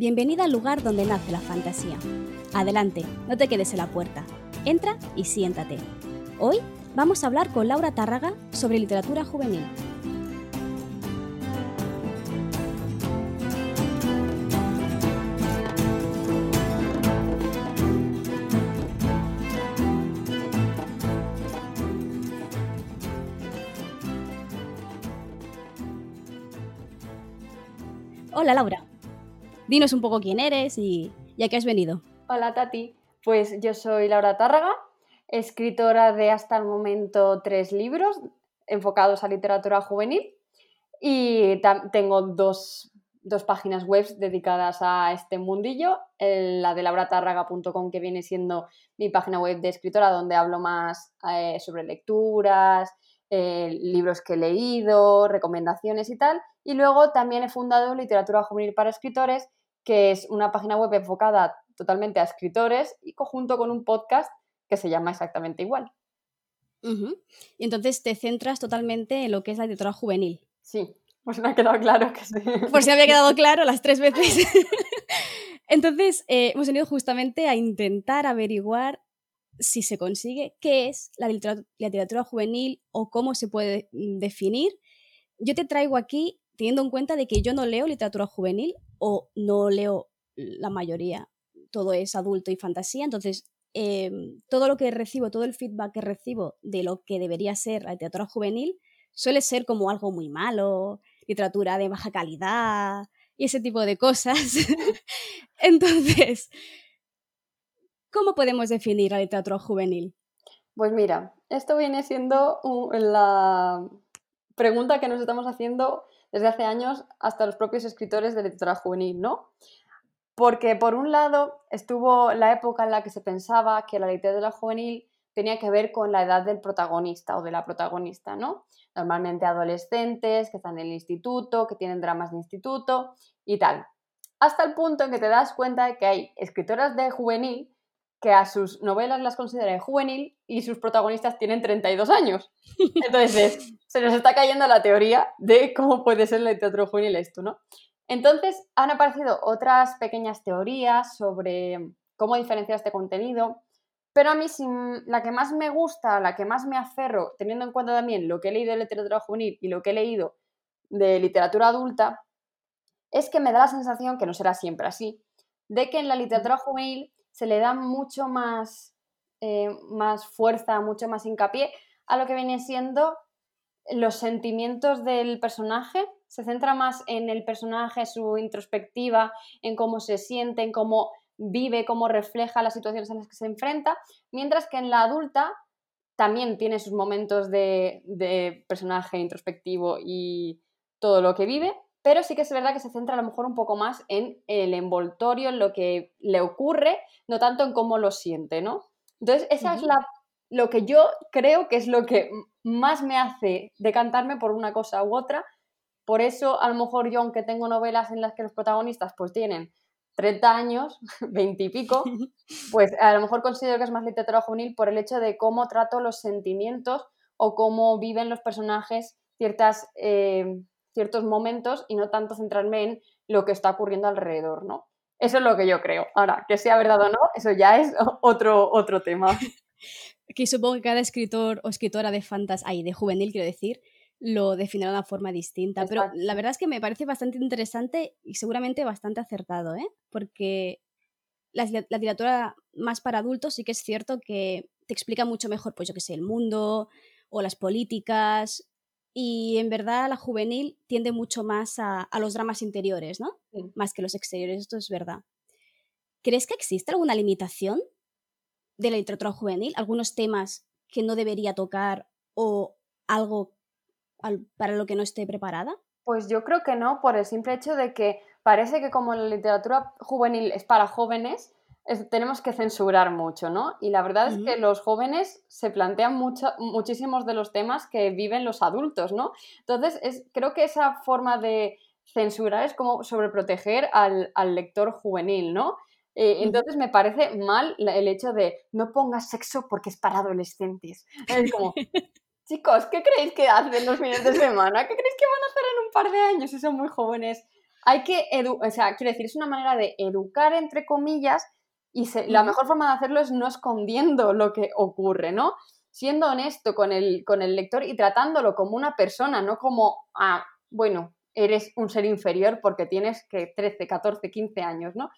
Bienvenida al lugar donde nace la fantasía. Adelante, no te quedes en la puerta. Entra y siéntate. Hoy vamos a hablar con Laura Tárraga sobre literatura juvenil. Hola Laura, dinos un poco quién eres y, a qué has venido. Hola Tati, pues yo soy Laura Tárraga, escritora de hasta el momento tres libros enfocados a literatura juvenil y tengo dos, páginas web dedicadas a este mundillo, la de lauratárraga.com que viene siendo mi página web de escritora donde hablo más eh, sobre lecturas, eh, libros que he leído, recomendaciones y tal. Y luego también he fundado Literatura Juvenil para Escritores, que es una página web enfocada totalmente a escritores y conjunto con un podcast que se llama exactamente igual. Y entonces te centras totalmente en lo que es la literatura juvenil. Sí, pues me ha quedado claro que sí. Por si había quedado claro las tres veces. entonces, eh, hemos venido justamente a intentar averiguar si se consigue, qué es la literatura, juvenil o cómo se puede mm, definir. Yo te traigo aquí teniendo en cuenta de que yo no leo literatura juvenil o no leo la mayoría, todo es adulto y fantasía, entonces em, todo lo que recibo, todo el feedback que recibo de lo que debería ser la literatura juvenil suele ser como algo muy malo, literatura de baja calidad y ese tipo de cosas. entonces, ¿Cómo podemos definir la literatura juvenil? Pues mira, esto viene siendo la pregunta que nos estamos haciendo desde hace años hasta los propios escritores de literatura juvenil, ¿no? Porque por un lado estuvo la época en la que se pensaba que la literatura juvenil tenía que ver con la edad del protagonista o de la protagonista, ¿no? Normalmente adolescentes que están en el instituto, que tienen dramas de instituto y tal. Hasta el punto en que te das cuenta de que hay escritoras de juvenil que a sus novelas las considera juvenil y sus protagonistas tienen 32 años. Entonces, se nos está cayendo la teoría de cómo puede ser el teatro juvenil esto, ¿no? Entonces, han aparecido otras pequeñas teorías sobre cómo diferenciar este contenido, pero a mí la que más me gusta, la que más me aferro, teniendo en cuenta también lo que he leído de literatura juvenil y lo que he leído de literatura adulta, es que me da la sensación, que no será siempre así, de que en la literatura juvenil se le da mucho más, eh, más fuerza, mucho más hincapié a lo que viene siendo los sentimientos del personaje, se centra más en el personaje, su introspectiva, en cómo se siente, en cómo vive, cómo refleja las situaciones en las que se enfrenta, mientras que en la adulta también tiene sus momentos de, de personaje introspectivo y todo lo que vive, pero sí que es verdad que se centra a lo mejor un poco más en el envoltorio, en lo que le ocurre, no tanto en cómo lo siente, ¿no? Entonces, esa es la, lo que yo creo que es lo que más me hace decantarme por una cosa u otra. Por eso, a lo mejor yo, aunque tengo novelas en las que los protagonistas pues tienen 30 años, 20 y pico, pues a lo mejor considero que es más literatura juvenil por el hecho de cómo trato los sentimientos o cómo viven los personajes ciertas... Eh, ciertos momentos y no tanto centrarme en lo que está ocurriendo alrededor, ¿no? Eso es lo que yo creo. Ahora, que sea verdad o no, eso ya es otro, otro tema. que supongo que cada escritor o escritora de fantasy, ay, de juvenil quiero decir, lo definirá de una forma distinta. Pero la verdad es que me parece bastante interesante y seguramente bastante acertado, ¿eh? Porque la, la, literatura más para adultos sí que es cierto que te explica mucho mejor, pues yo qué sé, el mundo o las políticas y en verdad la juvenil tiende mucho más a, los dramas interiores, ¿no? Más que los exteriores, esto es verdad. ¿Crees que existe alguna limitación de la literatura juvenil? ¿Algunos temas que no debería tocar o algo para lo que no esté preparada? Pues yo creo que no, por el simple hecho de que parece que como la literatura juvenil es para jóvenes, tenemos que censurar mucho, ¿no? Y la verdad es que los jóvenes se plantean mucho, muchísimos de los temas que viven los adultos, ¿no? Entonces, es, creo que esa forma de censurar es como sobreproteger al, al lector juvenil, ¿no? Eh, entonces me parece mal el hecho de no pongas sexo porque es para adolescentes. Es como, chicos, ¿qué creéis que hacen los fines de semana? ¿Qué creéis que van a hacer en un par de años si son muy jóvenes? hay que, o sea, quiero decir, es una manera de educar, entre comillas, y la mejor forma de hacerlo es no escondiendo lo que ocurre, ¿no? Siendo honesto con el, con el lector y tratándolo como una persona, no como, ah, bueno, eres un ser inferior porque tienes que 13, 14, 15 años, ¿no?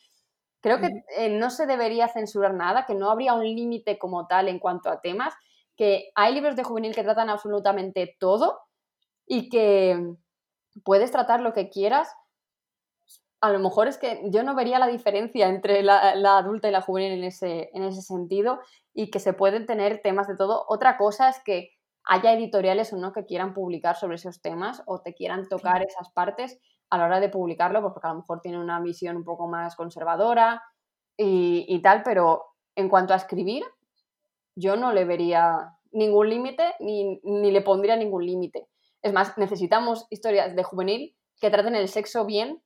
Creo que eh, no se debería censurar nada, que no habría un límite como tal en cuanto a temas, que hay libros de juvenil que tratan absolutamente todo y que puedes tratar lo que quieras. A lo mejor es que yo no vería la diferencia entre la, adulta y la juvenil en ese, en ese sentido y que se pueden tener temas de todo. Otra cosa es que haya editoriales o no que quieran publicar sobre esos temas o te quieran tocar esas partes a la hora de publicarlo, pues porque a lo mejor tienen una visión un poco más conservadora y, tal, pero en cuanto a escribir, yo no le vería ningún límite ni, le pondría ningún límite. Es más, necesitamos historias de juvenil que traten el sexo bien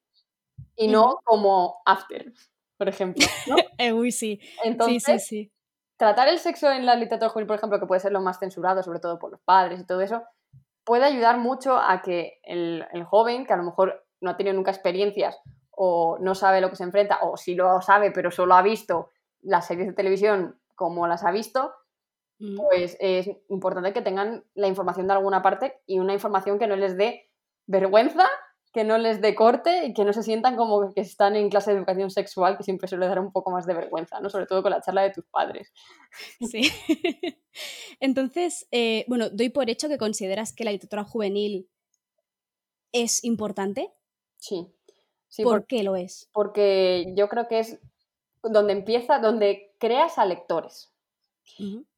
y no como after, por ejemplo. ¿no? Eh, uy, sí. Entonces, sí, sí, sí tratar el sexo en la literatura juvenil, por ejemplo, que puede ser lo más censurado, sobre todo por los padres y todo eso, puede ayudar mucho a que el, joven, que a lo mejor no ha tenido nunca experiencias o no sabe lo que se enfrenta, o si lo sabe, pero solo ha visto las series de televisión como las ha visto, mm. pues es importante que tengan la información de alguna parte y una información que no les dé vergüenza que no les dé corte y que no se sientan como que están en clase de educación sexual, que siempre suele dar un poco más de vergüenza, ¿no? Sobre todo con la charla de tus padres. Sí. Entonces, eh, bueno, doy por hecho que consideras que la literatura juvenil es importante. Sí. sí ¿Por qué lo es? Porque yo creo que es donde empieza, donde creas a lectores.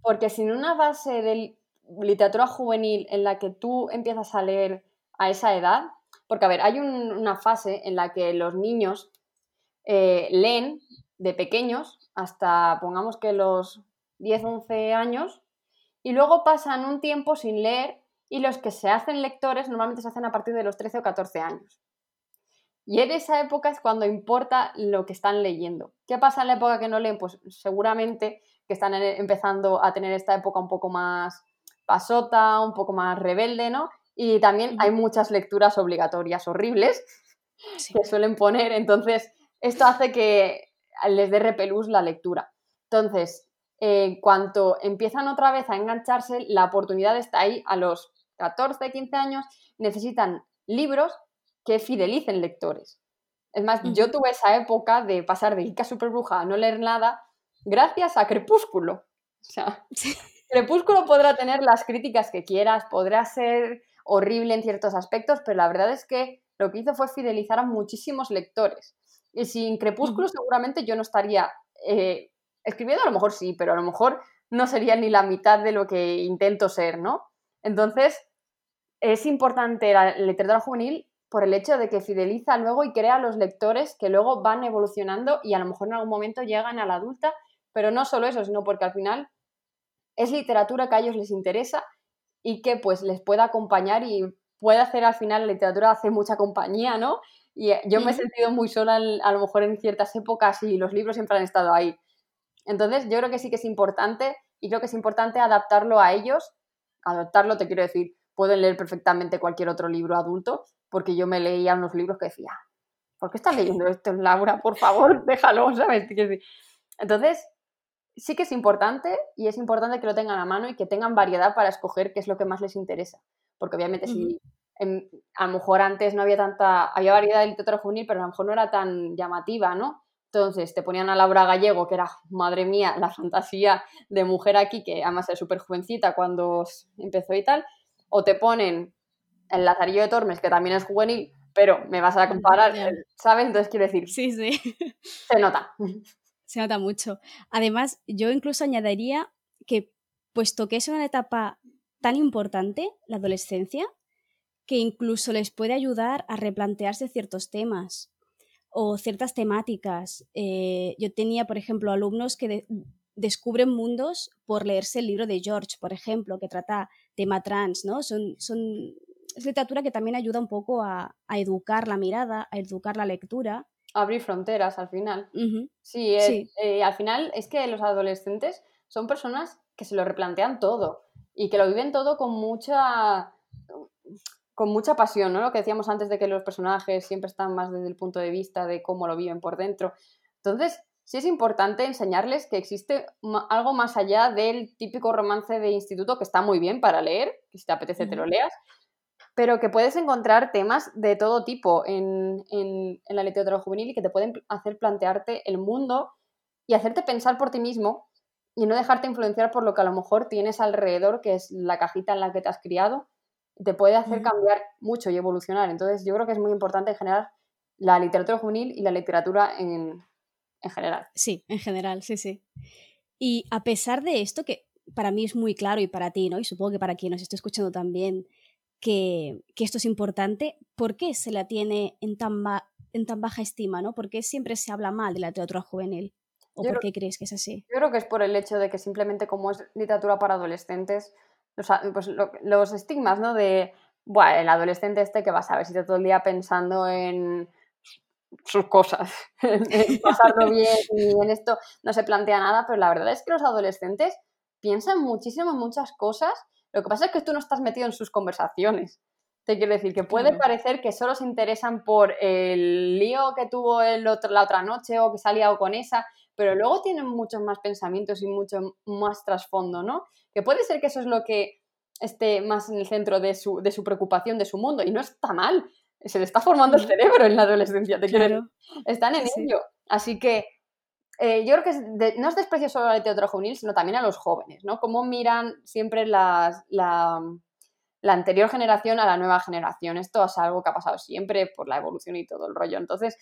Porque sin una base de literatura juvenil en la que tú empiezas a leer a esa edad, porque, a ver, hay una fase en la que los niños eh, leen de pequeños hasta, pongamos que los 10, 11 años, y luego pasan un tiempo sin leer y los que se hacen lectores normalmente se hacen a partir de los 13 o 14 años. Y en esa época es cuando importa lo que están leyendo. ¿Qué pasa en la época que no leen? Pues seguramente que están empezando a tener esta época un poco más pasota, un poco más rebelde, ¿no? Y también hay muchas lecturas obligatorias horribles que suelen poner, entonces esto hace que les dé repelús la lectura. Entonces, en cuanto empiezan otra vez a engancharse, la oportunidad está ahí a los 14, 15 años, necesitan libros que fidelicen lectores. Es más, yo tuve esa época de pasar de Ica Superbruja a no leer nada gracias a Crepúsculo. O sea, Crepúsculo podrá tener las críticas que quieras, podrá ser horrible en ciertos aspectos, pero la verdad es que lo que hizo fue fidelizar a muchísimos lectores. Y sin Crepúsculo seguramente yo no estaría eh, escribiendo, a lo mejor sí, pero a lo mejor no sería ni la mitad de lo que intento ser, ¿no? Entonces, es importante la literatura juvenil por el hecho de que fideliza luego y crea a los lectores que luego van evolucionando y a lo mejor en algún momento llegan a la adulta, pero no solo eso, sino porque al final es literatura que a ellos les interesa y que pues les pueda acompañar y puede hacer al final la literatura hace mucha compañía, ¿no? Y eh, yo me he sentido muy sola a lo mejor en ciertas épocas y los libros siempre han estado ahí. Entonces yo creo que sí que es importante y creo que es importante adaptarlo a ellos. Adaptarlo te quiero decir, pueden leer perfectamente cualquier otro libro adulto, porque yo me leía unos libros que decía, ¿por qué estás leyendo esto, Laura? Por favor, déjalo, ¿sabes? Entonces, sí que es importante y es importante que lo tengan a mano y que tengan variedad para escoger qué es lo que más les interesa. Porque obviamente si a lo mejor antes no había tanta, había variedad de literatura juvenil, pero a lo mejor no era tan llamativa, ¿no? Entonces te ponían a Laura Gallego, que era, madre mía, la fantasía de mujer aquí, que además es súper jovencita cuando empezó y tal, o te ponen el Lazarillo de Tormes, que también es juvenil, pero me vas a comparar, ¿sabes? Entonces quiero decir, sí, sí. Se nota. Se nota mucho. Además, yo incluso añadiría que, puesto que es una etapa tan importante, la adolescencia, que incluso les puede ayudar a replantearse ciertos temas o ciertas temáticas. Eh, yo tenía, por ejemplo, alumnos que descubren mundos por leerse el libro de George, por ejemplo, que trata tema trans, ¿no? Son, son, es literatura que también ayuda un poco a, a educar la mirada, a educar la lectura abrir fronteras al final. sí, eh, al final es que los adolescentes son personas que se lo replantean todo y que lo viven todo con mucha con mucha pasión, ¿no? Lo que decíamos antes de que los personajes siempre están más desde el punto de vista de cómo lo viven por dentro. Entonces, sí es importante enseñarles que existe algo más allá del típico romance de instituto que está muy bien para leer, que si te apetece te lo leas, pero que puedes encontrar temas de todo tipo en, en, la literatura juvenil y que te pueden hacer plantearte el mundo y hacerte pensar por ti mismo y no dejarte influenciar por lo que a lo mejor tienes alrededor, que es la cajita en la que te has criado, te puede hacer cambiar mucho y evolucionar. Entonces yo creo que es muy importante en general la literatura juvenil y la literatura en, en general. Sí, en general, sí, sí. Y a pesar de esto, que para mí es muy claro y para ti, ¿no? Y supongo que para quien nos esté escuchando también, que, esto es importante, ¿por qué se la tiene en tan, en tan baja estima, ¿no? ¿Por qué siempre se habla mal de la literatura juvenil? ¿O por qué crees que es así? Yo creo que es por el hecho de que simplemente como es literatura para adolescentes, pues los estigmas, ¿no? De, bueno, el adolescente este que va a saber si está todo el día pensando en sus cosas, en pasarlo bien y en esto no se plantea nada, pero la verdad es que los adolescentes piensan muchísimo en muchas cosas lo que pasa es que tú no estás metido en sus conversaciones. Te quiero decir que puede parecer que solo se interesan por el lío que tuvo el otro, la otra noche o que se ha liado con esa, pero luego tienen muchos más pensamientos y mucho más trasfondo, ¿no? Que puede ser que eso es lo que esté más en el centro de su, de su preocupación, de su mundo, y no está mal. Se le está formando el cerebro en la adolescencia, te quiero Están en ello. Así que eh, yo creo que no es desprecio solo a la literatura juvenil, sino también a los jóvenes, ¿no? Cómo miran siempre la, anterior generación a la nueva generación. Esto es algo que ha pasado siempre por la evolución y todo el rollo. Entonces,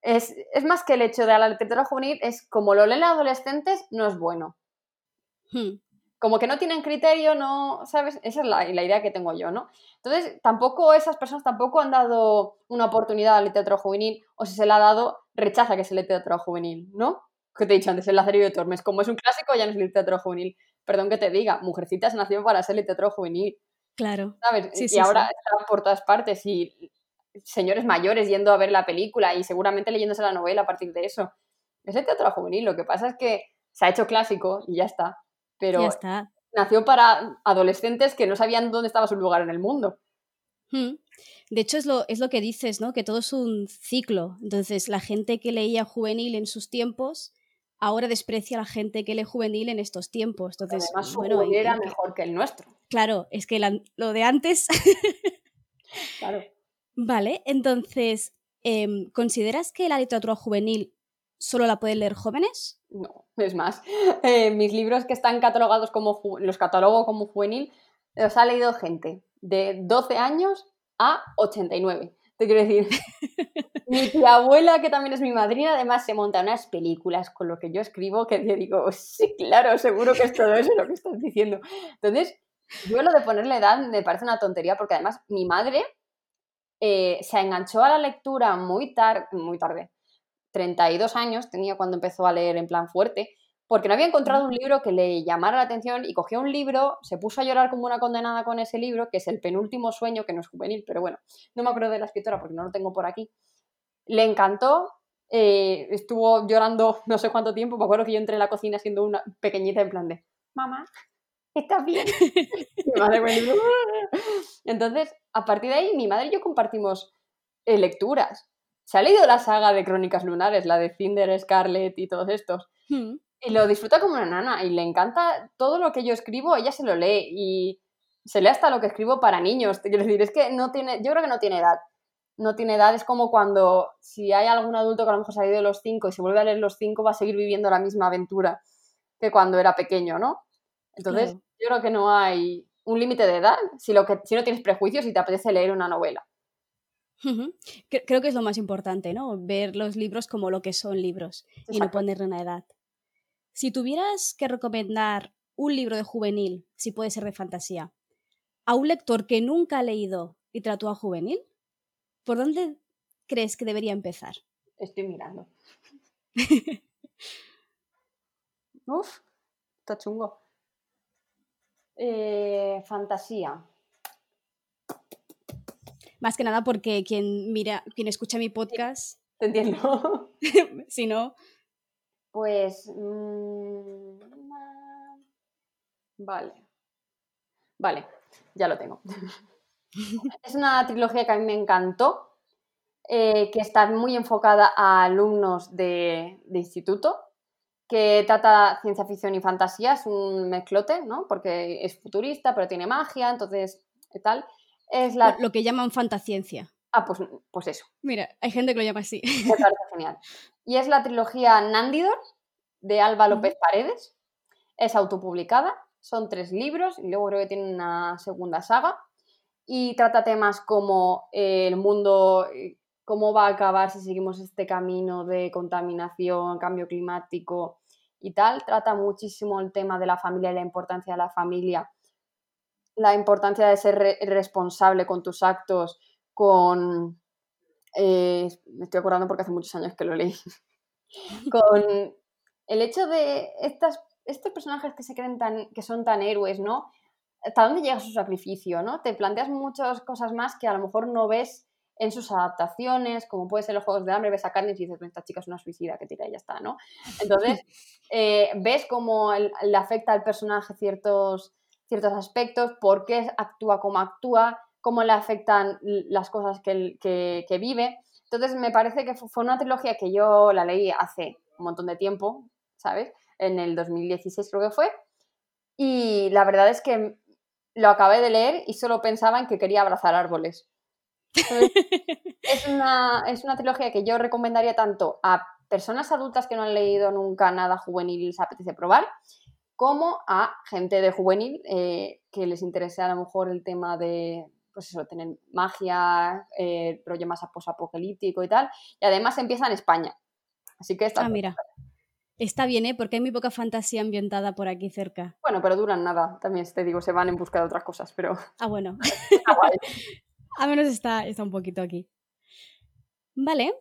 es, más que el hecho de la literatura juvenil, es como lo leen los adolescentes, no es bueno. Hmm. Como que no tienen criterio, no, ¿sabes? Esa es la, la, idea que tengo yo, ¿no? Entonces, tampoco esas personas tampoco han dado una oportunidad a la literatura juvenil, o si se la ha dado, rechaza que sea literatura juvenil, ¿no? Que te he dicho antes, el Lazarillo de Tormes, como es un clásico, ya no es literatura juvenil. Perdón que te diga, Mujercitas nació para ser literatura juvenil. Claro. ¿Sabes? y ahora está por todas partes y señores mayores yendo a ver la película y seguramente leyéndose la novela a partir de eso. Es literatura juvenil, lo que pasa es que se ha hecho clásico y ya está. Pero ya está. nació para adolescentes que no sabían dónde estaba su lugar en el mundo. Hmm. De hecho, es lo, es lo que dices, ¿no? Que todo es un ciclo. Entonces, la gente que leía juvenil en sus tiempos ahora desprecia a la gente que lee juvenil en estos tiempos. Entonces, Además, bueno, era mejor que el nuestro. Claro, es que lo de antes. claro. Vale, entonces, em, ¿consideras que la literatura juvenil solo la pueden leer jóvenes? No, es más, eh, mis libros que están catalogados como, los catalogo como juvenil, los ha leído gente de 12 años a 89. Te quiero decir, mi tía abuela, que también es mi madrina, además se monta unas películas con lo que yo escribo que yo digo, sí, claro, seguro que es todo eso lo que estás diciendo. Entonces, yo lo de ponerle edad me parece una tontería porque además mi madre eh, se enganchó a la lectura muy, tarde muy tarde, 32 años tenía cuando empezó a leer en plan fuerte, porque no había encontrado un libro que le llamara la atención y cogió un libro, se puso a llorar como una condenada con ese libro, que es El penúltimo sueño, que no es juvenil, pero bueno, no me acuerdo de la escritora porque no lo tengo por aquí. Le encantó, eh, estuvo llorando no sé cuánto tiempo, me acuerdo que yo entré en la cocina siendo una pequeñita en plan de, mamá, ¿estás bien? Entonces, a partir de ahí, mi madre y yo compartimos eh, lecturas. Se ha leído la saga de Crónicas Lunares, la de Cinder, Scarlet y todos estos. Hmm. Y lo disfruta como una nana y le encanta todo lo que yo escribo, ella se lo lee y se lee hasta lo que escribo para niños. Te quiero decir, es que no tiene, yo creo que no tiene edad. No tiene edad, es como cuando si hay algún adulto que a lo mejor se ha ido de los cinco y se vuelve a leer los cinco, va a seguir viviendo la misma aventura que cuando era pequeño, ¿no? Entonces, yo creo que no hay un límite de edad si, lo que, si no tienes prejuicios y te apetece leer una novela. Creo que es lo más importante, ¿no? Ver los libros como lo que son libros y no ponerle una edad. Si tuvieras que recomendar un libro de juvenil, si puede ser de fantasía, a un lector que nunca ha leído literatura juvenil, ¿por dónde crees que debería empezar? Estoy mirando. Uf, está chungo. Eh, fantasía. Más que nada porque quien mira, quien escucha mi podcast. Te entiendo. si no, pues... Mm, vale. Vale, ya lo tengo. es una trilogía que a mí me encantó, eh, que está muy enfocada a alumnos de, instituto, que trata ciencia ficción y fantasía, es un mezclote, ¿no? Porque es futurista, pero tiene magia, entonces, ¿qué tal? Es la... Lo que llaman fantasciencia. Ah, pues, pues eso. Mira, hay gente que lo llama así. Me parece genial. Y es la trilogía Nandidor, de Alba López Paredes. Es autopublicada, son tres libros y luego creo que tiene una segunda saga. Y trata temas como el mundo eh, cómo va a acabar si seguimos este camino de contaminación, cambio climático y tal. Trata muchísimo el tema de la familia y la importancia de la familia, la importancia de ser responsable con tus actos, con... Eh, me estoy acordando porque hace muchos años que lo leí. con el hecho de estas, estos personajes que se creen tan, que son tan héroes, ¿no? ¿Hasta dónde llega su sacrificio, no? Te planteas muchas cosas más que a lo mejor no ves en sus adaptaciones, como puede ser los Juegos de Hambre, ves a Katniss y dices, esta chica es una suicida que tira y ya está, ¿no? Entonces, eh, ves cómo le afecta al personaje ciertos, ciertos aspectos, por qué actúa como actúa, cómo le afectan las cosas que, que, vive. Entonces, me parece que fue una trilogía que yo la leí hace un montón de tiempo, ¿sabes? En el 2016 creo que fue. Y la verdad es que lo acabé de leer y solo pensaba en que quería abrazar árboles es, una, es una trilogía que yo recomendaría tanto a personas adultas que no han leído nunca nada juvenil y les apetece probar, como a gente de juvenil eh, que les interese a lo mejor el tema de, pues eso, tener magia, eh, rollo más posapocalíptico y tal. Y además empieza en España. Así que está. Ah, mira. Está bien, ¿eh? Porque hay muy poca fantasía ambientada por aquí cerca. Bueno, pero duran nada. También te digo, se van en busca de otras cosas, pero. Ah, bueno. A menos está, está un poquito aquí. Vale,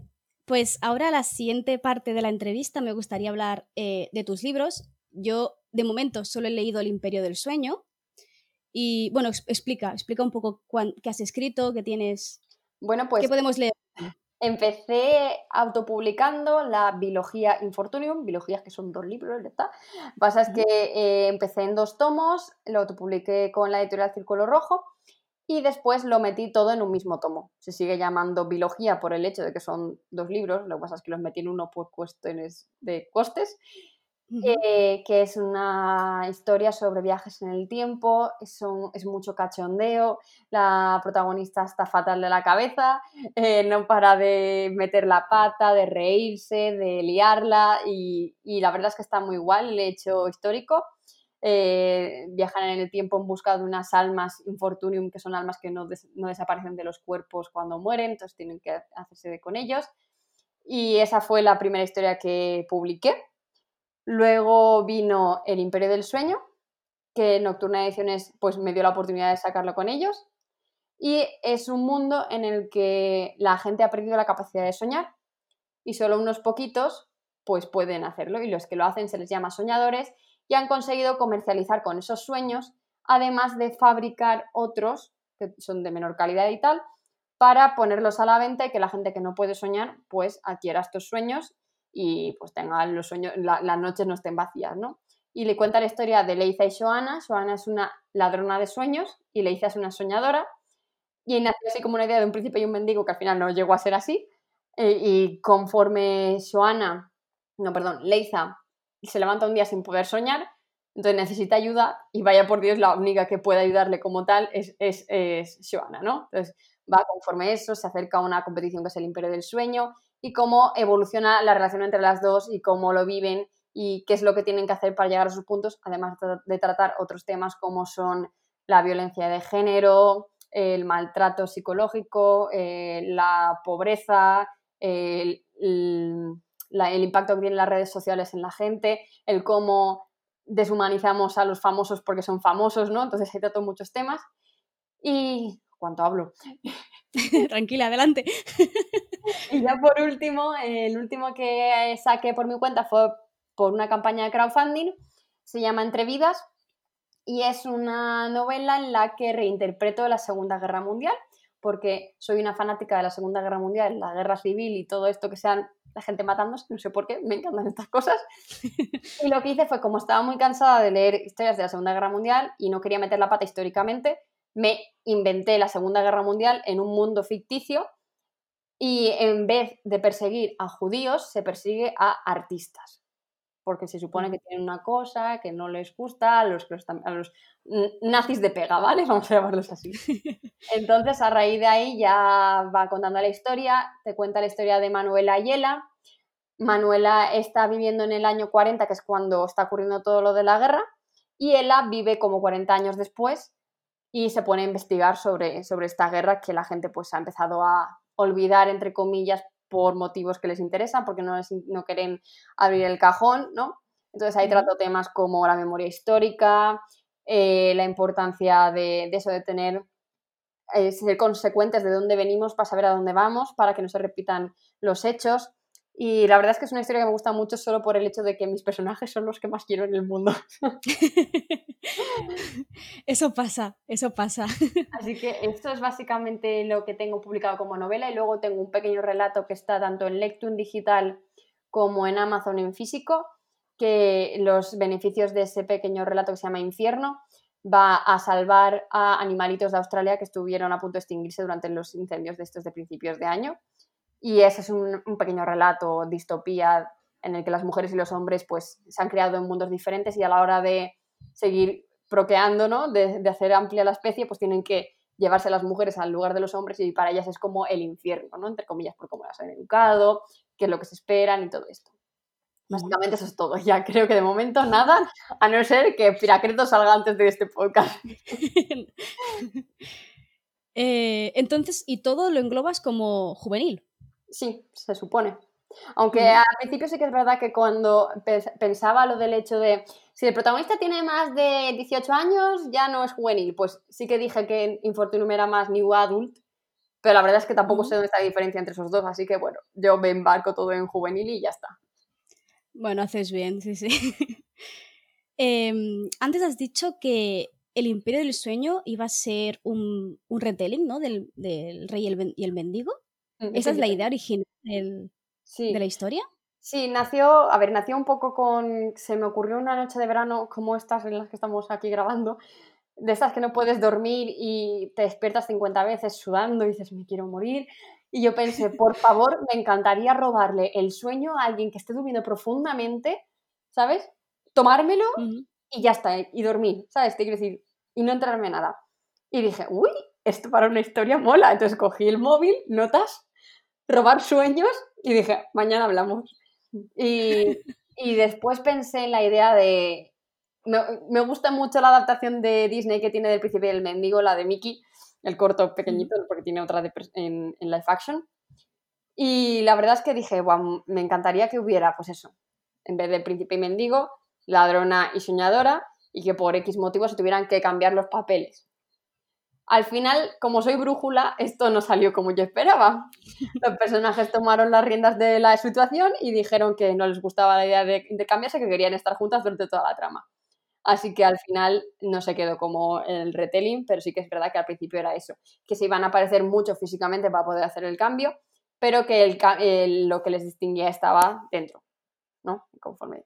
pues ahora la siguiente parte de la entrevista me gustaría hablar eh, de tus libros. Yo de momento solo he leído El Imperio del Sueño. Y bueno, explica, explica un poco qué has escrito, qué tienes. Bueno, pues. ¿Qué podemos leer? Empecé autopublicando la Biología Infortunium, biologías que son dos libros, ¿verdad? Pasa es que eh, empecé en dos tomos, lo autopubliqué con la editorial Círculo Rojo y después lo metí todo en un mismo tomo. Se sigue llamando biología por el hecho de que son dos libros, lo que pasa es que los metí en uno por cuestiones de costes, eh, que es una historia sobre viajes en el tiempo, es, es mucho cachondeo, la protagonista está fatal de la cabeza, eh, no para de meter la pata, de reírse, de liarla y, y la verdad es que está muy igual el hecho histórico. Eh, viajan en el tiempo en busca de unas almas infortunium, que son almas que no, desaparecen de los cuerpos cuando mueren, entonces tienen que hacerse con ellos. Y esa fue la primera historia que publiqué. Luego vino El Imperio del Sueño, que Nocturna Ediciones pues, me dio la oportunidad de sacarlo con ellos. Y es un mundo en el que la gente ha perdido la capacidad de soñar y solo unos poquitos pues pueden hacerlo y los que lo hacen se les llama soñadores y han conseguido comercializar con esos sueños, además de fabricar otros que son de menor calidad y tal, para ponerlos a la venta y que la gente que no puede soñar, pues adquiera estos sueños y pues tengan los sueños, las noches no estén vacías, ¿no? Y le cuenta la historia de Leiza y Joana. Joana es una ladrona de sueños y Leiza es una soñadora. Y nació así como una idea de un príncipe y un mendigo que al final no llegó a ser así. Eh, y conforme Joana, no, perdón, Leiza se levanta un día sin poder soñar, entonces necesita ayuda y vaya por Dios, la única que puede ayudarle como tal es, es, es ¿no? Entonces va conforme eso, se acerca a una competición que es el Imperio del Sueño y cómo evoluciona la relación entre las dos y cómo lo viven y qué es lo que tienen que hacer para llegar a sus puntos, además de tratar otros temas como son la violencia de género, el maltrato psicológico, eh, la pobreza, el el impacto que tienen las redes sociales en la gente, el cómo deshumanizamos a los famosos porque son famosos, ¿no? Entonces he tratado muchos temas. Y ¿cuánto hablo? Tranquila, adelante. y ya por último, el último que saqué por mi cuenta fue por una campaña de crowdfunding, se llama Entre Vidas y es una novela en la que reinterpreto la Segunda Guerra Mundial, porque soy una fanática de la Segunda Guerra Mundial, la guerra civil y todo esto que sean la gente matándose, no sé por qué, me encantan estas cosas. Y lo que hice fue, como estaba muy cansada de leer historias de la Segunda Guerra Mundial y no quería meter la pata históricamente, me inventé la Segunda Guerra Mundial en un mundo ficticio y en vez de perseguir a judíos, se persigue a artistas. Porque se supone que tienen una cosa que no les gusta a los, a los nazis de pega, ¿vale? Vamos a llamarlos así. Entonces, a raíz de ahí ya va contando la historia, te cuenta la historia de Manuela Ayela. Manuela está viviendo en el año 40, que es cuando está ocurriendo todo lo de la guerra, y ella vive como 40 años después y se pone a investigar sobre, sobre esta guerra que la gente pues ha empezado a olvidar, entre comillas, por motivos que les interesan, porque no, no quieren abrir el cajón, ¿no? Entonces ahí trato temas como la memoria histórica, eh, la importancia de, eso, de tener, eh, ser consecuentes de dónde venimos para saber a dónde vamos, para que no se repitan los hechos. Y la verdad es que es una historia que me gusta mucho solo por el hecho de que mis personajes son los que más quiero en el mundo. eso pasa, eso pasa. Así que esto es básicamente lo que tengo publicado como novela y luego tengo un pequeño relato que está tanto en Lectun digital como en Amazon en físico, que los beneficios de ese pequeño relato que se llama Infierno va a salvar a animalitos de Australia que estuvieron a punto de extinguirse durante los incendios de estos de principios de año. Y ese es un, pequeño relato, distopía, en el que las mujeres y los hombres pues, se han creado en mundos diferentes y a la hora de seguir procreando, ¿no? de, hacer amplia la especie, pues tienen que llevarse a las mujeres al lugar de los hombres y para ellas es como el infierno, ¿no? entre comillas, por cómo las han educado, qué es lo que se esperan y todo esto. Básicamente eso es todo. Ya creo que de momento nada, a no ser que Piracreto salga antes de este podcast. Eh, entonces, ¿y todo lo englobas como juvenil? Sí, se supone. Aunque al principio sí que es verdad que cuando pensaba lo del hecho de si el protagonista tiene más de 18 años, ya no es juvenil. Pues sí que dije que Infortunum era más New Adult, pero la verdad es que tampoco sé dónde está la diferencia entre esos dos, así que bueno, yo me embarco todo en juvenil y ya está. Bueno, haces bien, sí, sí. Em, antes has dicho que el Imperio del Sueño iba a ser un, retelling, ¿no? Del, rey y el mendigo. ¿Esa es la idea original de la historia? Sí, nació, a ver, nació un poco con, se me ocurrió una noche de verano como estas en las que estamos aquí grabando, de estas que no puedes dormir y te despiertas 50 veces sudando y dices, me quiero morir. Y yo pensé, por favor, me encantaría robarle el sueño a alguien que esté durmiendo profundamente, ¿sabes? Tomármelo y ya está, y dormir, ¿sabes? Te quiero decir, y no entrarme nada. Y dije, uy, esto para una historia mola. Entonces cogí el móvil, notas, robar sueños y dije, mañana hablamos. Y, después pensé en la idea de... Me, gusta mucho la adaptación de Disney que tiene del Príncipe del Mendigo, la de Mickey, el corto pequeñito, porque tiene otra en, en live action. Y la verdad es que dije, me encantaría que hubiera, pues eso, en vez de Príncipe y Mendigo, ladrona y soñadora, y que por X motivos se tuvieran que cambiar los papeles. Al final, como soy brújula, esto no salió como yo esperaba. Los personajes tomaron las riendas de la situación y dijeron que no les gustaba la idea de, cambiarse, que querían estar juntas durante toda la trama. Así que al final no se quedó como el retelling, pero sí que es verdad que al principio era eso, que se iban a parecer mucho físicamente para poder hacer el cambio, pero que lo que les distinguía estaba dentro, ¿no? Conforme.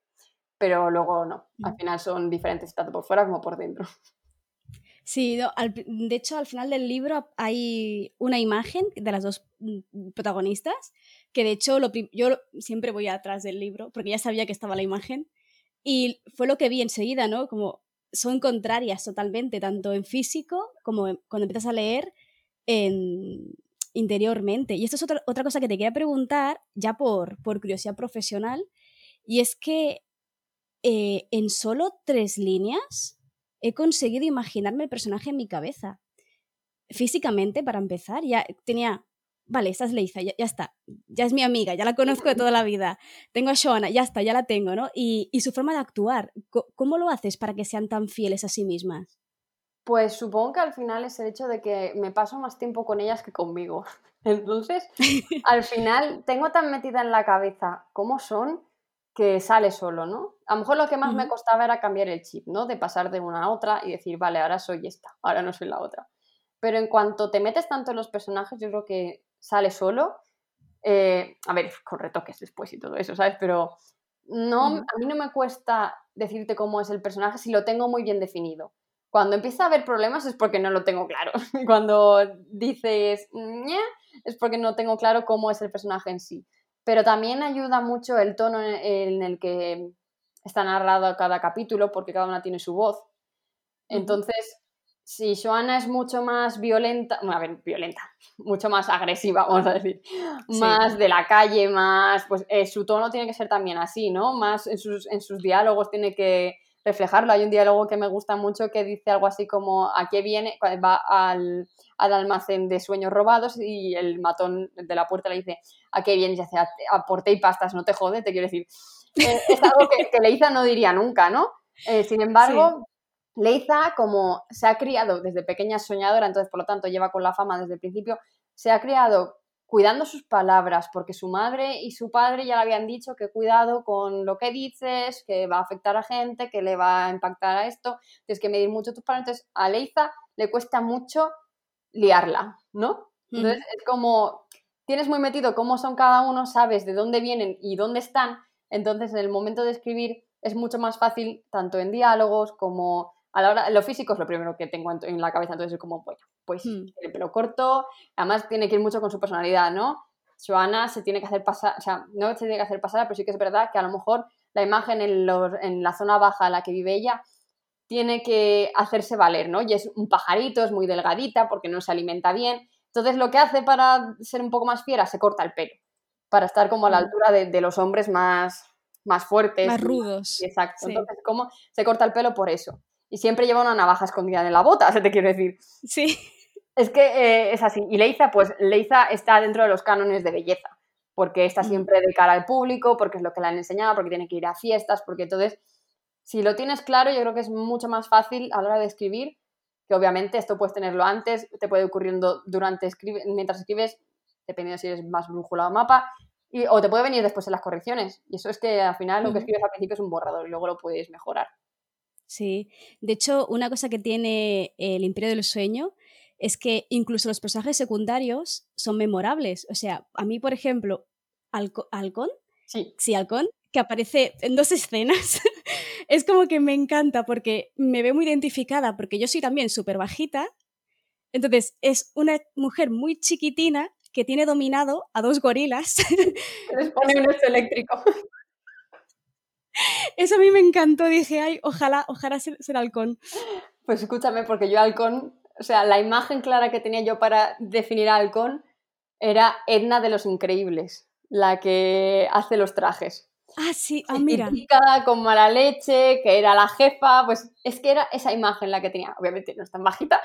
Pero luego no, al final son diferentes tanto por fuera como por dentro. Sí, de hecho al final del libro hay una imagen de las dos mm, protagonistas, que de hecho yo siempre voy atrás del libro, porque ya sabía que estaba la imagen, y fue lo que vi enseguida, ¿no? Como son contrarias totalmente, tanto en físico como cuando empiezas a leer en, interiormente. Y esto es otra, otra cosa que te quería preguntar, ya por, por curiosidad profesional, y es que eh, en solo tres líneas he conseguido imaginarme el personaje en mi cabeza. Físicamente, para empezar, ya tenía, vale, esta es Leiza, ya, está, ya es mi amiga, ya la conozco de toda la vida. Tengo a Shoana, ya está, ya la tengo, ¿no? Y, su forma de actuar, ¿cómo lo haces para que sean tan fieles a sí mismas? Pues supongo que al final es el hecho de que me paso más tiempo con ellas que conmigo. Entonces, al final tengo tan metida en la cabeza cómo son que sale solo, ¿no? A lo mejor lo que más me costaba era cambiar el chip, ¿no? De pasar de una a otra y decir, vale, ahora soy esta, ahora no soy la otra. Pero en cuanto te metes tanto en los personajes, yo creo que sale solo. Eh, a ver, con retoques después y todo eso, ¿sabes? Pero no, a mí no me cuesta decirte cómo es el personaje si lo tengo muy bien definido. Cuando empieza a haber problemas es porque no lo tengo claro. Cuando dices, es porque no tengo claro cómo es el personaje en sí. Pero también ayuda mucho el tono en el que está narrado cada capítulo, porque cada una tiene su voz. Entonces, si Joana es mucho más violenta, bueno, a ver, violenta, mucho más agresiva, vamos a decir, más de la calle, más, pues eh, su tono tiene que ser también así, ¿no? Más en sus, en sus diálogos tiene que reflejarlo. Hay un diálogo que me gusta mucho que dice algo así como, ¿a qué viene? Va al, al almacén de sueños robados y el matón de la puerta le dice, ¿a qué vienes? Y hace, aporte y pastas, no te jode, te quiero decir. Eh, es algo que, que Leiza no diría nunca, ¿no? Eh, sin embargo... Leiza, como se ha criado desde pequeña soñadora, entonces por lo tanto lleva con la fama desde el principio, se ha criado cuidando sus palabras, porque su madre y su padre ya le habían dicho que cuidado con lo que dices, que va a afectar a gente, que le va a impactar a esto, tienes que medir mucho tus palabras. Entonces a Leiza le cuesta mucho liarla, ¿no? Entonces es como, tienes muy metido cómo son cada uno, sabes de dónde vienen y dónde están, entonces en el momento de escribir es mucho más fácil, tanto en diálogos como a la hora, lo físico es lo primero que tengo en, la cabeza, entonces es como, bueno, pues hmm. el pelo corto, además tiene que ir mucho con su personalidad, ¿no? Joana se tiene que hacer pasar, o sea, no se tiene que hacer pasar, pero sí que es verdad que a lo mejor la imagen en, en la zona baja en la que vive ella tiene que hacerse valer, ¿no? Y es un pajarito, es muy delgadita porque no se alimenta bien. Entonces lo que hace para ser un poco más fiera, se corta el pelo, para estar como a la hmm. altura de, los hombres más, más fuertes. Más rudos. Exacto. Entonces, ¿cómo se corta el pelo por eso? y siempre lleva una navaja escondida en la bota, se te quiero decir. Sí. Es que eh, es así. Y Leiza, pues Leiza está dentro de los cánones de belleza, porque está mm. siempre de cara al público, porque es lo que le han enseñado, porque tiene que ir a fiestas, porque entonces, si lo tienes claro, yo creo que es mucho más fácil a la hora de escribir, que obviamente esto puedes tenerlo antes, te puede ocurriendo durante mientras escribes, dependiendo si eres más brújula o mapa, y, o te puede venir después en las correcciones. Y eso es que al final lo que escribes al principio es un borrador y luego lo puedes mejorar. Sí, de hecho, una cosa que tiene el Imperio del Sueño es que incluso los personajes secundarios son memorables. O sea, a mí, por ejemplo, Halcón, sí. sí, Halcón, que aparece en dos escenas, es como que me encanta porque me veo muy identificada porque yo soy también súper bajita. Entonces, es una mujer muy chiquitina que tiene dominado a dos gorilas. Les pone un eléctrico. Eso a mí me encantó, dije, ay, ojalá, ojalá ser, halcón. Pues escúchame, porque yo halcón, o sea, la imagen clara que tenía yo para definir a halcón era Edna de los Increíbles, la que hace los trajes. Ah, sí, ah, mira. con mala leche, que era la jefa, pues es que era esa imagen la que tenía. Obviamente no es tan bajita,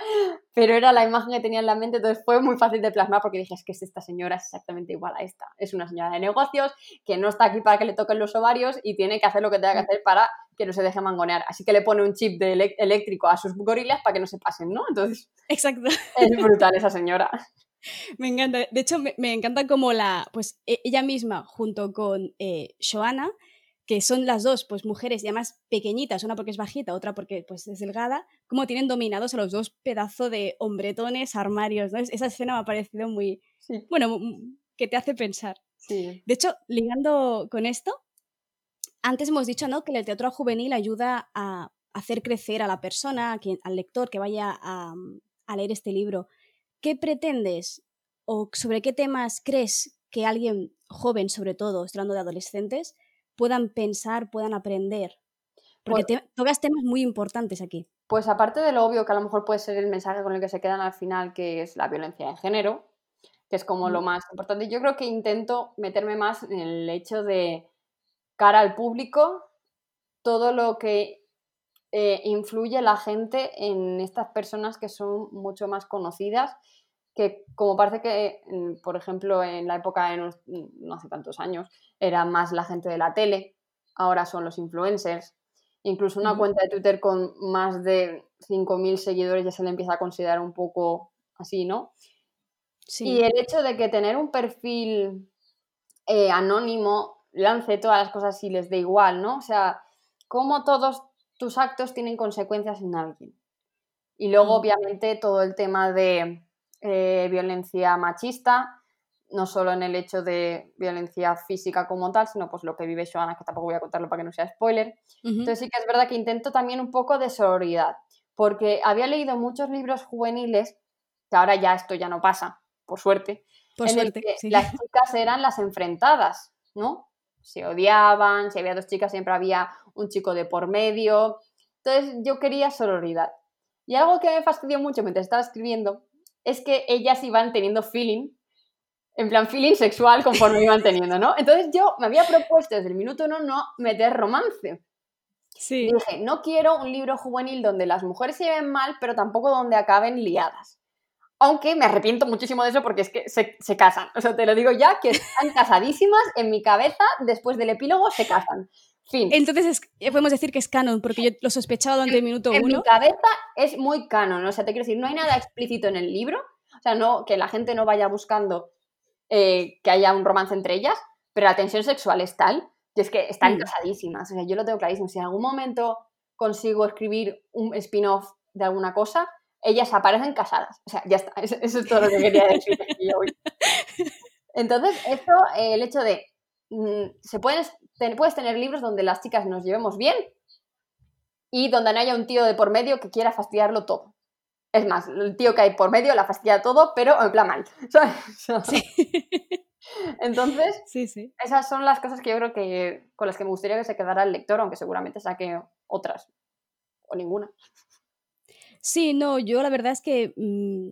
pero era la imagen que tenía en la mente, entonces fue muy fácil de plasmar porque dije, es que esta señora es exactamente igual a esta. Es una señora de negocios que no está aquí para que le toquen los ovarios y tiene que hacer lo que tenga que mm. hacer para que no se deje mangonear. Así que le pone un chip de eléctrico a sus gorilas para que no se pasen, ¿no? Entonces, Exacto. Es brutal esa señora. Me encanta. De hecho, me, encanta como la, pues e, ella misma junto con eh, Joana, que son las dos, pues mujeres y además pequeñitas, una porque es bajita, otra porque pues es delgada, como tienen dominados a los dos pedazos de hombretones, armarios, ¿no? Esa escena me ha parecido muy, bueno, que te hace pensar. Sí. De hecho, ligando con esto, antes hemos dicho, ¿no? Que el teatro juvenil ayuda a hacer crecer a la persona, al lector que vaya a, a leer este libro. ¿Qué pretendes o sobre qué temas crees que alguien joven, sobre todo, hablando de adolescentes, puedan pensar, puedan aprender? Porque pues tocas temas muy importantes aquí. Pues aparte de lo obvio que a lo mejor puede ser el mensaje con el que se quedan al final, que es la violencia de género, que es como lo más importante, yo creo que intento meterme más en el hecho de cara al público, todo lo que eh, influye la gente en estas personas que son mucho más conocidas, que como parece que, por ejemplo, en la época de no, hace tantos años, era más la gente de la tele, ahora son los influencers. Incluso una cuenta de Twitter con más de 5.000 seguidores ya se le empieza a considerar un poco así, ¿no? Y el hecho de que tener un perfil eh, anónimo lance todas las cosas y les dé igual, ¿no? O sea, como todos tus actos tienen consecuencias en alguien. Y luego, mm. obviamente, todo el tema de eh, violencia machista, no solo en el hecho de violencia física como tal, sino pues lo que vive Joana, que tampoco voy a contarlo para que no sea spoiler. Entonces sí que es verdad que intento también un poco de sororidad, porque había leído muchos libros juveniles, que ahora ya esto ya no pasa, por suerte, por en suerte, el que las chicas eran las enfrentadas, ¿no? Se odiaban, si había dos chicas siempre había un chico de por medio. Entonces yo quería sororidad. Y algo que me fastidió mucho mientras estaba escribiendo es que ellas iban teniendo feeling, en plan feeling sexual conforme iban teniendo, ¿no? Entonces yo me había propuesto desde el minuto uno no meter romance. Sí. Y dije, no quiero un libro juvenil donde las mujeres se lleven mal, pero tampoco donde acaben liadas. Aunque me arrepiento muchísimo de eso porque es que se, se casan. O sea, te lo digo ya, que están casadísimas en mi cabeza, después del epílogo se casan. Fin. Entonces podemos decir que es canon, porque yo lo sospechaba durante el minuto en uno. mi cabeza es muy canon, o sea, te quiero decir, no hay nada explícito en el libro, o sea, no, que la gente no vaya buscando eh, que haya un romance entre ellas, pero la tensión sexual es tal, y es que están Mm. casadísimas, o sea, yo lo tengo clarísimo, si en algún momento consigo escribir un spin-off de alguna cosa, ellas aparecen casadas, o sea, ya está, eso, eso es todo lo que quería decir hoy. Entonces, esto, eh, el hecho de, mm, se pueden, puedes tener libros donde las chicas nos llevemos bien y donde no haya un tío de por medio que quiera fastidiarlo todo. Es más, el tío que hay por medio la fastidia todo, pero en plan mal. ¿sabes? Sí. Entonces, sí, sí. esas son las cosas que yo creo que con las que me gustaría que se quedara el lector, aunque seguramente saque otras o ninguna. Sí, no, yo la verdad es que mm,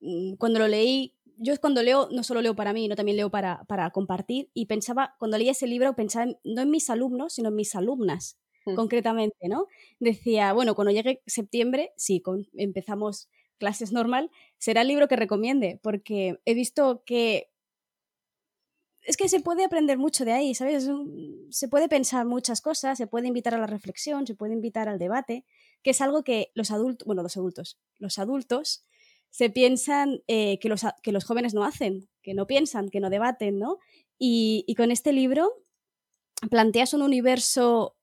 mm, cuando lo leí, yo cuando leo, no solo leo para mí, no también leo para, para compartir, y pensaba, cuando leía ese libro, pensaba en- no en mis alumnos, sino en mis alumnas, Mm. concretamente, ¿no? Decía, bueno, cuando llegue septiembre, sí, con- empezamos clases normal, será el libro que recomiende, porque he visto que es que se puede aprender mucho de ahí, ¿sabes? Un- Se puede pensar muchas cosas, se puede invitar a la reflexión, se puede invitar al debate, que es algo que los adultos, bueno, los adultos, los adultos se piensan eh, que, los, que los jóvenes no hacen, que no piensan, que no debaten, ¿no? Y, y con este libro planteas un universo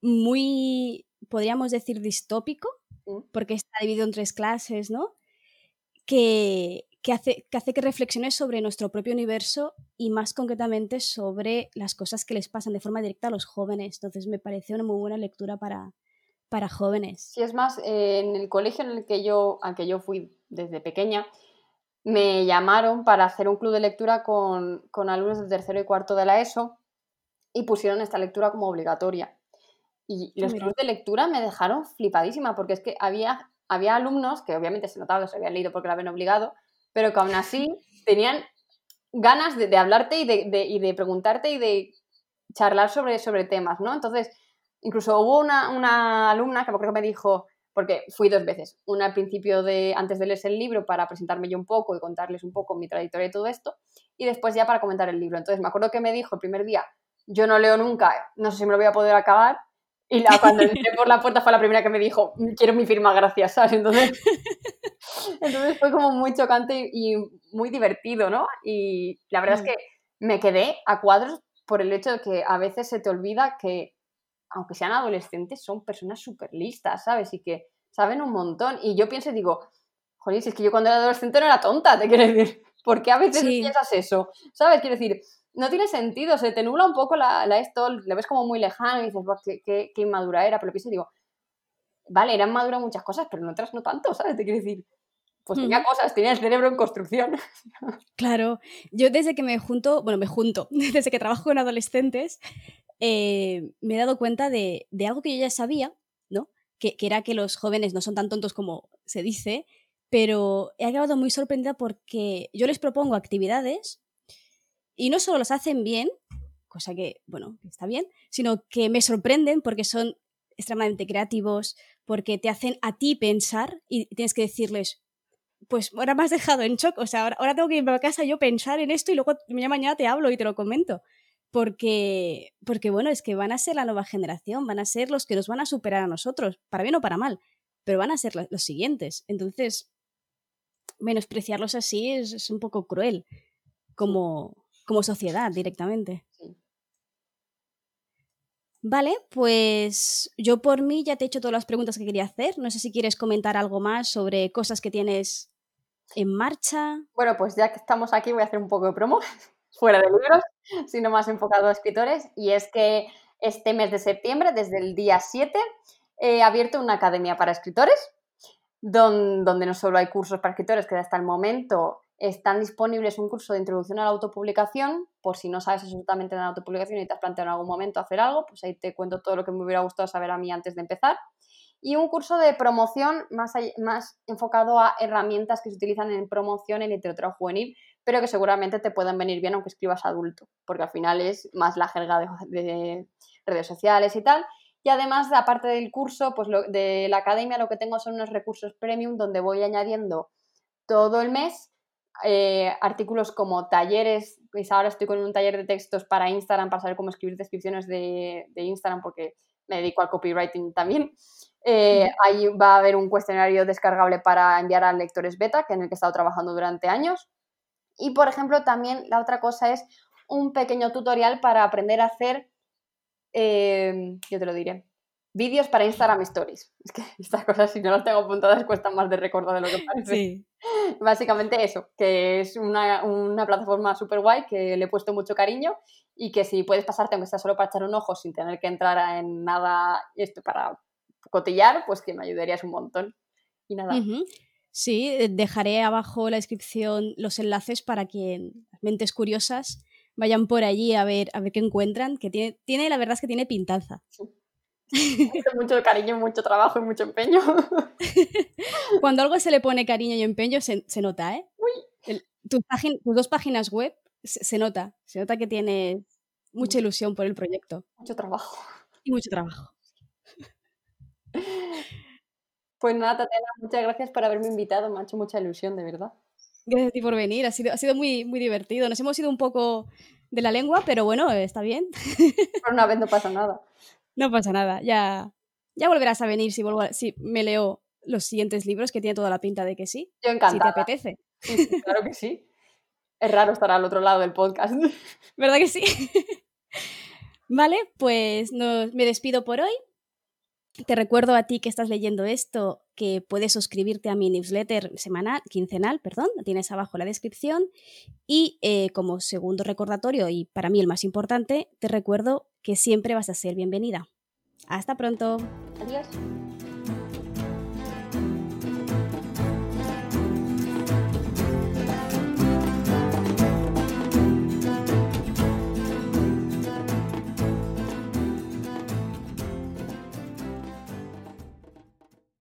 muy, podríamos decir, distópico, Mm. porque está dividido en tres clases, ¿no? Que, que, hace, que hace que reflexiones sobre nuestro propio universo y más concretamente sobre las cosas que les pasan de forma directa a los jóvenes. Entonces me parece una muy buena lectura para, para jóvenes. Si es más, eh, en el colegio en el que yo, al que yo fui desde pequeña, me llamaron para hacer un club de lectura con, con alumnos del tercero y cuarto de la ESO y pusieron esta lectura como obligatoria. Y los mira. clubes de lectura me dejaron flipadísima porque es que había, había alumnos que obviamente se notaba que se habían leído porque lo habían obligado, pero que aún así tenían ganas de, de hablarte y de, de- y de preguntarte y de charlar sobre, sobre temas, ¿no? Entonces, incluso hubo una, una alumna que me acuerdo que me dijo, porque fui dos veces, una al principio de, antes de leerse el libro para presentarme yo un poco y contarles un poco mi trayectoria y todo esto, y después ya para comentar el libro. Entonces me acuerdo que me dijo el primer día, yo no leo nunca, no sé si me lo voy a poder acabar, y la, cuando entré por la puerta fue la primera que me dijo, quiero mi firma, gracias, ¿sabes? Entonces, entonces fue como muy chocante y muy divertido, ¿no? Y la verdad es Mm. que me quedé a cuadros por el hecho de que a veces se te olvida que, aunque sean adolescentes, son personas súper listas, ¿sabes? Y que saben un montón. Y yo pienso y digo, joder, si es que yo cuando era adolescente no era tonta, te quiero decir. ¿Por qué a veces Sí. piensas eso? ¿Sabes? Quiero decir, no tiene sentido, se te nubla un poco la, la esto, le ves como muy lejano y dices, "Buah, qué, qué, qué inmadura era, pero pienso y digo, vale, era madura en muchas cosas, pero en otras no tanto, ¿sabes? Te quiero decir, pues tenía Ujú. cosas, tenía el cerebro en construcción. Claro, yo desde que me junto, bueno, me junto, desde que trabajo con adolescentes, eh, me he dado cuenta de, algo que yo ya sabía, ¿no? Que, era que los jóvenes no son tan tontos como se dice, pero he acabado muy sorprendida porque yo les propongo actividades y no solo las hacen bien, cosa que, bueno, está bien, sino que me sorprenden porque son extremadamente creativos, porque te hacen a ti pensar y tienes que decirles, pues ahora me has dejado en shock, o sea, ahora, ahora tengo que irme a casa yo pensar en esto y luego mañana te hablo y te lo comento. Porque, porque, bueno, es que van a ser la nueva generación, van a ser los que nos van a superar a nosotros, para bien o para mal, pero van a ser la- los siguientes. Entonces, menospreciarlos así es, es un poco cruel como, como sociedad directamente. Sí. Vale, pues yo por mí ya te he hecho todas las preguntas que quería hacer. No sé si quieres comentar algo más sobre cosas que tienes en marcha. Bueno, pues ya que estamos aquí voy a hacer un poco de promo, fuera de libros, sino más enfocado a escritores. Y es que este mes de septiembre, desde el día 7, he abierto una academia para escritores, donde, no solo hay cursos para escritores, que hasta el momento están disponibles un curso de introducción a la autopublicación, por si no sabes absolutamente de la autopublicación y te has planteado en algún momento hacer algo, pues ahí te cuento todo lo que me hubiera gustado saber a mí antes de empezar. Y un curso de promoción más, más enfocado a herramientas que se utilizan en promoción en literatura juvenil, pero que seguramente te pueden venir bien aunque escribas adulto, porque al final es más la jerga de, redes sociales y tal. Y además, aparte del curso, pues de la academia, lo que tengo son unos recursos premium donde voy añadiendo todo el mes eh, artículos como talleres, pues ahora estoy con un taller de textos para Instagram para saber cómo escribir descripciones de, Instagram porque me dedico al copywriting también. Eh, ahí va a haber un cuestionario descargable para enviar a lectores beta, que en el que he estado trabajando durante años. Y, por ejemplo, también la otra cosa es un pequeño tutorial para aprender a hacer, eh, yo te lo diré, vídeos para Instagram Stories. Es que estas cosas, si no las tengo apuntadas, cuestan más de recordar de lo que parece. Sí. Básicamente eso, que es una, una plataforma súper guay que le he puesto mucho cariño y que si puedes pasarte, aunque sea solo para echar un ojo sin tener que entrar en nada esto para cotillar, pues que me ayudarías un montón. Y nada. Sí, eh, dejaré abajo la descripción los enlaces para que mentes curiosas vayan por allí a ver, a ver qué encuentran, que tiene, tiene, la verdad es que tiene pintaza. mucho cariño, mucho trabajo y mucho empeño. Cuando algo se le pone cariño y empeño, se, nota, ¿eh? tus, dos páginas web, se, nota, se nota que tiene mucha ilusión por el proyecto. Mucho trabajo. Y mucho trabajo. Pues nada, Tatiana, muchas gracias por haberme invitado, me ha hecho mucha ilusión, de verdad. Gracias a ti por venir, ha sido, ha sido muy, muy divertido. Nos hemos ido un poco de la lengua, pero bueno, está bien. Por una vez no pasa nada. No pasa nada, ya, ya volverás a venir si, vuelvo si me leo los siguientes libros, que tiene toda la pinta de que sí. Yo encantada. Si te apetece. claro que sí. Es raro estar al otro lado del podcast. ¿Verdad que sí? vale, pues me despido por hoy. Te recuerdo a ti que estás leyendo esto que puedes suscribirte a mi newsletter semanal, quincenal, perdón, tienes abajo la descripción. Y eh, como segundo recordatorio, y para mí el más importante, te recuerdo que siempre vas a ser bienvenida. Hasta pronto. Adiós.